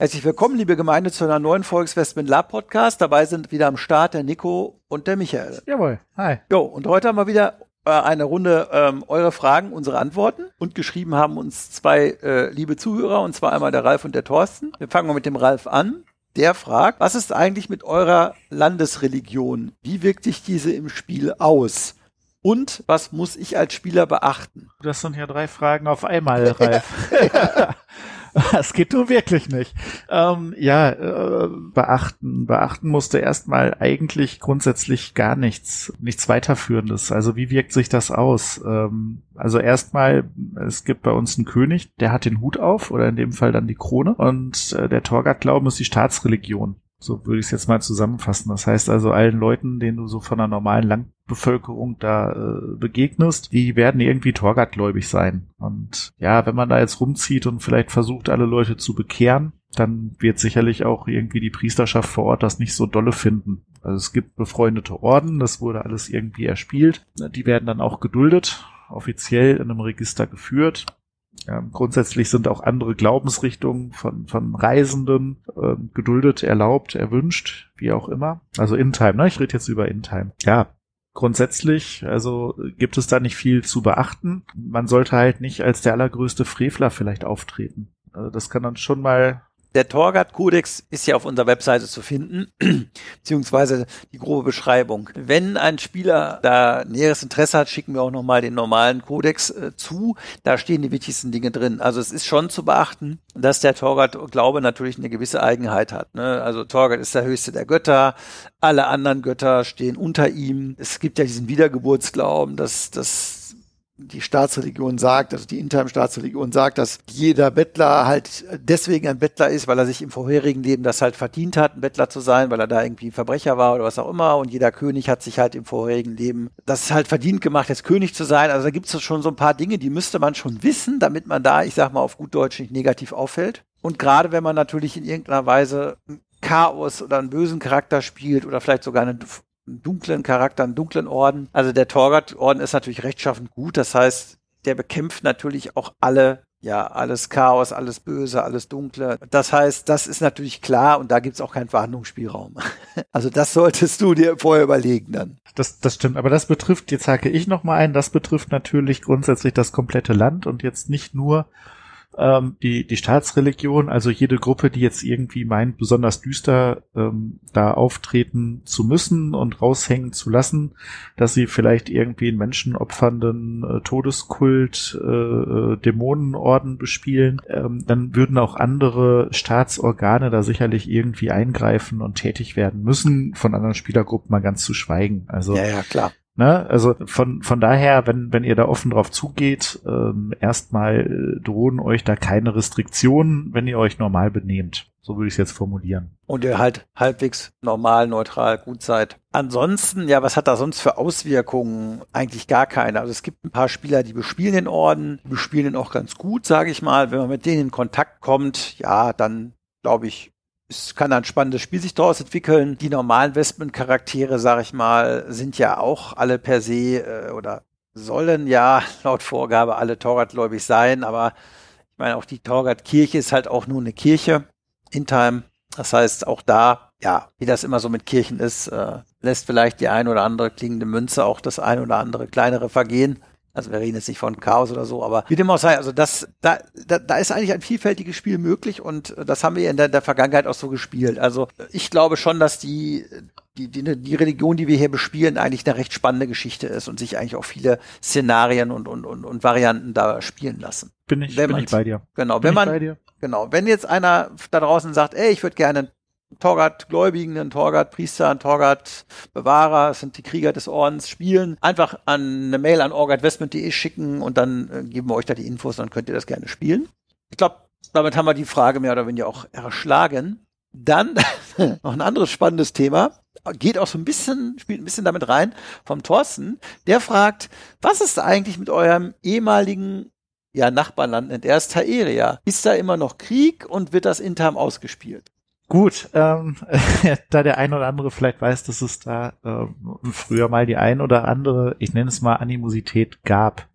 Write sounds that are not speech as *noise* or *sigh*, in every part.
Herzlich willkommen, liebe Gemeinde, zu einer neuen Folge des Lab Podcast. Dabei sind wieder am Start der Nico und der Michael. Jawohl, hi. Jo, und heute haben wir wieder äh, eine Runde ähm, eure Fragen, unsere Antworten. Und geschrieben haben uns zwei äh, liebe Zuhörer, und zwar einmal der Ralf und der Thorsten. Wir fangen mal mit dem Ralf an. Der fragt, was ist eigentlich mit eurer Landesreligion? Wie wirkt sich diese im Spiel aus? Und was muss ich als Spieler beachten? Das sind ja drei Fragen auf einmal, Ralf. *laughs* *laughs* *laughs* Das geht nur wirklich nicht. Ähm, ja, äh, beachten. Beachten musste erstmal eigentlich grundsätzlich gar nichts, nichts weiterführendes. Also wie wirkt sich das aus? Ähm, also erstmal, es gibt bei uns einen König, der hat den Hut auf oder in dem Fall dann die Krone und äh, der Torgat-Glauben ist die Staatsreligion. So würde ich es jetzt mal zusammenfassen. Das heißt also, allen Leuten, denen du so von der normalen Landbevölkerung da äh, begegnest, die werden irgendwie Torgatgläubig sein. Und ja, wenn man da jetzt rumzieht und vielleicht versucht, alle Leute zu bekehren, dann wird sicherlich auch irgendwie die Priesterschaft vor Ort das nicht so dolle finden. Also es gibt befreundete Orden, das wurde alles irgendwie erspielt. Die werden dann auch geduldet, offiziell in einem Register geführt. Ähm, grundsätzlich sind auch andere Glaubensrichtungen von, von Reisenden äh, geduldet, erlaubt, erwünscht, wie auch immer. Also In-Time, ne? Ich rede jetzt über In-Time. Ja, grundsätzlich, also gibt es da nicht viel zu beachten. Man sollte halt nicht als der allergrößte Frevler vielleicht auftreten. Also das kann dann schon mal der Torgat-Kodex ist ja auf unserer Webseite zu finden, *clears throat* beziehungsweise die grobe Beschreibung. Wenn ein Spieler da näheres Interesse hat, schicken wir auch nochmal den normalen Kodex äh, zu. Da stehen die wichtigsten Dinge drin. Also es ist schon zu beachten, dass der Torgat-Glaube natürlich eine gewisse Eigenheit hat. Ne? Also Torgat ist der höchste der Götter. Alle anderen Götter stehen unter ihm. Es gibt ja diesen Wiedergeburtsglauben, dass, dass die Staatsreligion sagt, also die interne Staatsreligion sagt, dass jeder Bettler halt deswegen ein Bettler ist, weil er sich im vorherigen Leben das halt verdient hat, ein Bettler zu sein, weil er da irgendwie ein Verbrecher war oder was auch immer. Und jeder König hat sich halt im vorherigen Leben das halt verdient gemacht, jetzt König zu sein. Also da gibt es schon so ein paar Dinge, die müsste man schon wissen, damit man da, ich sag mal auf gut Deutsch, nicht negativ auffällt. Und gerade wenn man natürlich in irgendeiner Weise Chaos oder einen bösen Charakter spielt oder vielleicht sogar eine dunklen Charakter, dunklen Orden. Also der Torgat-Orden ist natürlich rechtschaffend gut. Das heißt, der bekämpft natürlich auch alle ja, alles Chaos, alles Böse, alles Dunkle. Das heißt, das ist natürlich klar und da gibt's auch keinen Verhandlungsspielraum. *laughs* Also das solltest du dir vorher überlegen dann. Das, das stimmt, aber das betrifft, jetzt hake ich nochmal ein, das betrifft natürlich grundsätzlich das komplette Land und jetzt nicht nur ähm, die, die Staatsreligion, also jede Gruppe, die jetzt irgendwie meint, besonders düster ähm, da auftreten zu müssen und raushängen zu lassen, dass sie vielleicht irgendwie einen menschenopfernden äh, Todeskult, äh, äh, Dämonenorden bespielen, ähm, dann würden auch andere Staatsorgane da sicherlich irgendwie eingreifen und tätig werden müssen, von anderen Spielergruppen mal ganz zu schweigen. Also ja, ja, klar. Ne? Also von, von daher, wenn, wenn ihr da offen drauf zugeht, ähm, erstmal äh, drohen euch da keine Restriktionen, wenn ihr euch normal benehmt. So würde ich es jetzt formulieren. Und ihr halt halbwegs normal, neutral, gut seid. Ansonsten, ja, was hat da sonst für Auswirkungen? Eigentlich gar keine. Also es gibt ein paar Spieler, die bespielen den Orden, die bespielen den auch ganz gut, sage ich mal. Wenn man mit denen in Kontakt kommt, ja, dann glaube ich, es kann ein spannendes Spiel sich daraus entwickeln. Die normalen Westman-Charaktere, sag ich mal, sind ja auch alle per se äh, oder sollen ja *laughs* laut Vorgabe alle Torgatgläubig sein, aber ich meine, auch die Torgat-Kirche ist halt auch nur eine Kirche in Time. Das heißt, auch da, ja, wie das immer so mit Kirchen ist, äh, lässt vielleicht die ein oder andere klingende Münze auch das ein oder andere kleinere vergehen. Also wir reden jetzt nicht von Chaos oder so, aber wie dem auch sei, also das, da, da, da ist eigentlich ein vielfältiges Spiel möglich und das haben wir in der, der Vergangenheit auch so gespielt. Also ich glaube schon, dass die, die, die, die Religion, die wir hier bespielen, eigentlich eine recht spannende Geschichte ist und sich eigentlich auch viele Szenarien und, und, und, und Varianten da spielen lassen. Bin ich, wenn bin ich bei dir. Genau, bin wenn man, genau, wenn jetzt einer da draußen sagt, ey, ich würde gerne Torgat-Gläubigen, einen Torgat-Priester, einen Torgat-Bewahrer, das sind die Krieger des Ordens, spielen, einfach an eine Mail an orgatwestment.de schicken und dann äh, geben wir euch da die Infos, dann könnt ihr das gerne spielen. Ich glaube, Damit haben wir die Frage mehr oder weniger auch erschlagen. Dann *laughs* noch ein anderes spannendes Thema. Geht auch so ein bisschen, spielt ein bisschen damit rein vom Thorsten. Der fragt, was ist eigentlich mit eurem ehemaligen ja, Nachbarland, nennt er es Taeria? Ist da immer noch Krieg und wird das intern ausgespielt? Gut, ähm, *laughs* da der ein oder andere vielleicht weiß, dass es da ähm, früher mal die ein oder andere, ich nenne es mal Animosität gab.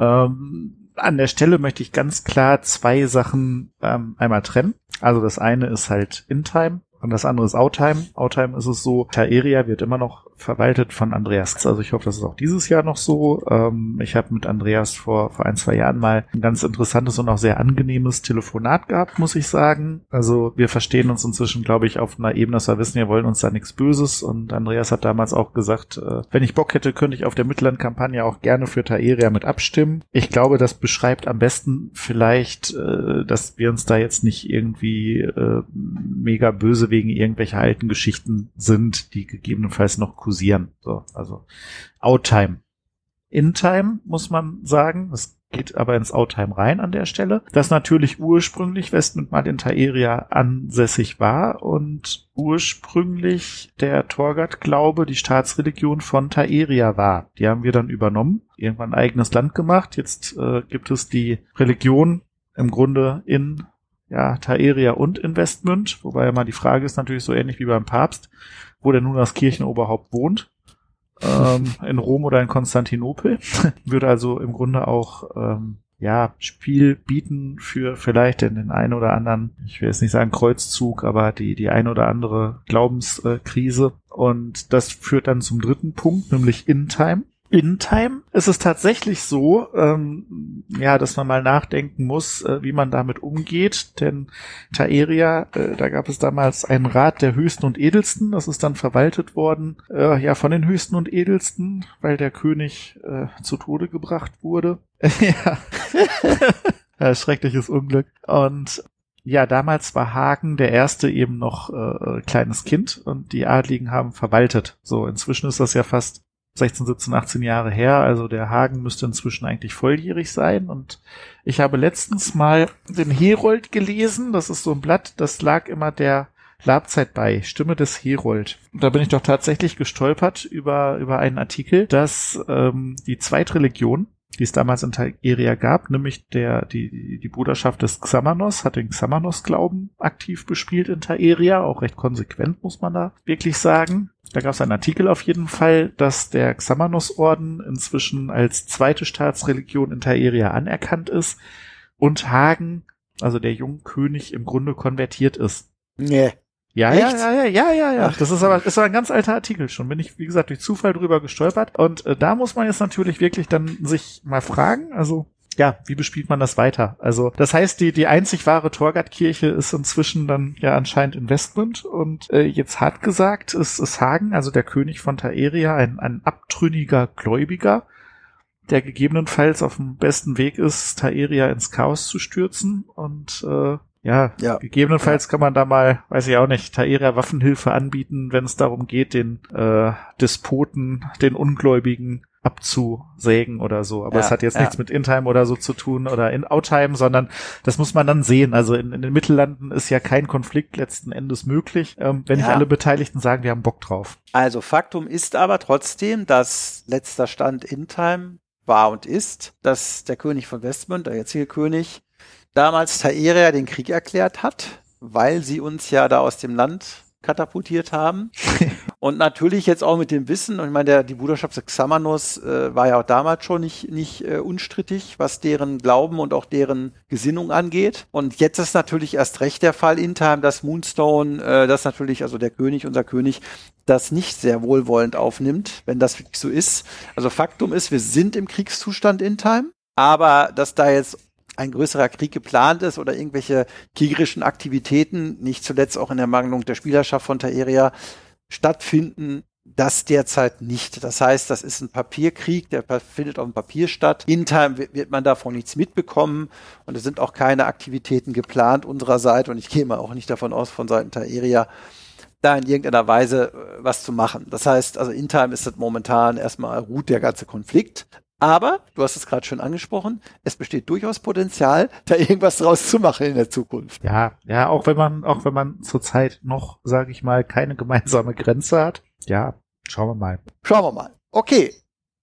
Ähm, an der Stelle möchte ich ganz klar zwei Sachen ähm, einmal trennen. Also das eine ist halt In-Time und das andere ist Outtime. Outtime ist es so, Taeria wird immer noch verwaltet von Andreas. Also ich hoffe, das ist auch dieses Jahr noch so. Ähm, ich habe mit Andreas vor, vor ein, zwei Jahren mal ein ganz interessantes und auch sehr angenehmes Telefonat gehabt, muss ich sagen. Also wir verstehen uns inzwischen, glaube ich, auf einer Ebene, dass wir wissen, wir wollen uns da nichts Böses. Und Andreas hat damals auch gesagt, äh, wenn ich Bock hätte, könnte ich auf der Mittellandkampagne auch gerne für Taeria mit abstimmen. Ich glaube, das beschreibt am besten vielleicht, äh, dass wir uns da jetzt nicht irgendwie äh, mega böse wegen irgendwelcher alten Geschichten sind, die gegebenenfalls noch kursieren. So, also Outtime. In-Time, muss man sagen. Das geht aber ins Outtime rein an der Stelle. Das natürlich ursprünglich Westmund mal in Taeria ansässig war und ursprünglich der Torgat-Glaube die Staatsreligion von Taeria war. Die haben wir dann übernommen, irgendwann ein eigenes Land gemacht. Jetzt äh, gibt es die Religion im Grunde in ja, Taeria und Investment, wobei ja mal die Frage ist natürlich so ähnlich wie beim Papst, wo der nun das Kirchenoberhaupt wohnt, ähm, *laughs* in Rom oder in Konstantinopel, *laughs* würde also im Grunde auch ähm, ja, Spiel bieten für vielleicht in den einen oder anderen, ich will jetzt nicht sagen Kreuzzug, aber die, die ein oder andere Glaubenskrise. Und das führt dann zum dritten Punkt, nämlich In-Time. In Time ist es tatsächlich so, ähm, ja, dass man mal nachdenken muss, äh, wie man damit umgeht. Denn Taeria, äh, da gab es damals einen Rat der Höchsten und Edelsten. Das ist dann verwaltet worden, äh, ja, von den Höchsten und Edelsten, weil der König äh, zu Tode gebracht wurde. *laughs* ja. *laughs* ja, schreckliches Unglück. Und ja, damals war Hagen der erste eben noch äh, kleines Kind und die Adligen haben verwaltet. So, inzwischen ist das ja fast 16, 17, 18 Jahre her. Also der Hagen müsste inzwischen eigentlich volljährig sein. Und ich habe letztens mal den Herold gelesen. Das ist so ein Blatt, das lag immer der Labzeit bei, Stimme des Herold. Und da bin ich doch tatsächlich gestolpert über, über einen Artikel, dass ähm, die Zweitreligion, die es damals in Taeria gab, nämlich der, die, die Bruderschaft des Xamanos, hat den Xamanos-Glauben aktiv bespielt in Taeria, auch recht konsequent, muss man da wirklich sagen. Da gab es einen Artikel auf jeden Fall, dass der Xamanos-Orden inzwischen als zweite Staatsreligion in Taeria anerkannt ist und Hagen, also der junge König, im Grunde konvertiert ist. Nee. Ja, ja, ja, ja, ja, ja, ja. Das ist aber, ist aber ein ganz alter Artikel schon. Bin ich, wie gesagt, durch Zufall drüber gestolpert. Und äh, da muss man jetzt natürlich wirklich dann sich mal fragen, also ja, wie bespielt man das weiter? Also, das heißt, die, die einzig wahre Torgat-Kirche ist inzwischen dann ja anscheinend Investment und äh, jetzt hart gesagt ist, ist Hagen, also der König von Taeria, ein, ein abtrünniger Gläubiger, der gegebenenfalls auf dem besten Weg ist, Taeria ins Chaos zu stürzen und äh, ja, ja, gegebenenfalls ja. kann man da mal, weiß ich auch nicht, Taeria Waffenhilfe anbieten, wenn es darum geht, den äh, Despoten, den Ungläubigen abzusägen oder so. Aber ja, es hat jetzt nichts mit In-Time oder so zu tun oder in Outtime, sondern das muss man dann sehen. Also in, in den Mittellanden ist ja kein Konflikt letzten Endes möglich, ähm, wenn nicht alle Beteiligten sagen, wir haben Bock drauf. Also Faktum ist aber trotzdem, dass letzter Stand In-Time war und ist, dass der König von Westmund, der jetzige König, damals Taeria den Krieg erklärt hat, weil sie uns ja da aus dem Land katapultiert haben. *laughs* und natürlich jetzt auch mit dem Wissen, und ich meine, der, die Bruderschaft des Xamanos äh, war ja auch damals schon nicht, nicht äh, unstrittig, was deren Glauben und auch deren Gesinnung angeht. Und jetzt ist natürlich erst recht der Fall in Time, dass Moonstone, äh, das natürlich, also der König, unser König, das nicht sehr wohlwollend aufnimmt, wenn das wirklich so ist. Also Faktum ist, wir sind im Kriegszustand in Time. Aber dass da jetzt ein größerer Krieg geplant ist oder irgendwelche kriegerischen Aktivitäten, nicht zuletzt auch in der Mangelung der Spielerschaft von Taeria, stattfinden, das derzeit nicht. Das heißt, das ist ein Papierkrieg, der findet auf dem Papier statt. Intern wird man davon nichts mitbekommen und es sind auch keine Aktivitäten geplant unserer Seite und ich gehe mal auch nicht davon aus, von Seiten Taeria, da in irgendeiner Weise äh, was zu machen. Das heißt, also in Time ist das momentan erstmal ruht der ganze Konflikt. Aber, du hast es gerade schon angesprochen, es besteht durchaus Potenzial, da irgendwas draus zu machen in der Zukunft. Ja, ja, auch wenn man, auch wenn man zurzeit noch, sage ich mal, keine gemeinsame Grenze hat. Ja, schauen wir mal. Schauen wir mal. Okay,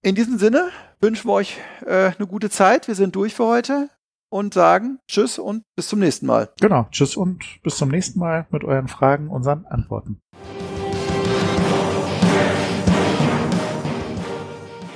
in diesem Sinne wünschen wir euch äh, eine gute Zeit. Wir sind durch für heute und sagen Tschüss und bis zum nächsten Mal. Genau, Tschüss und bis zum nächsten Mal mit euren Fragen, unseren Antworten.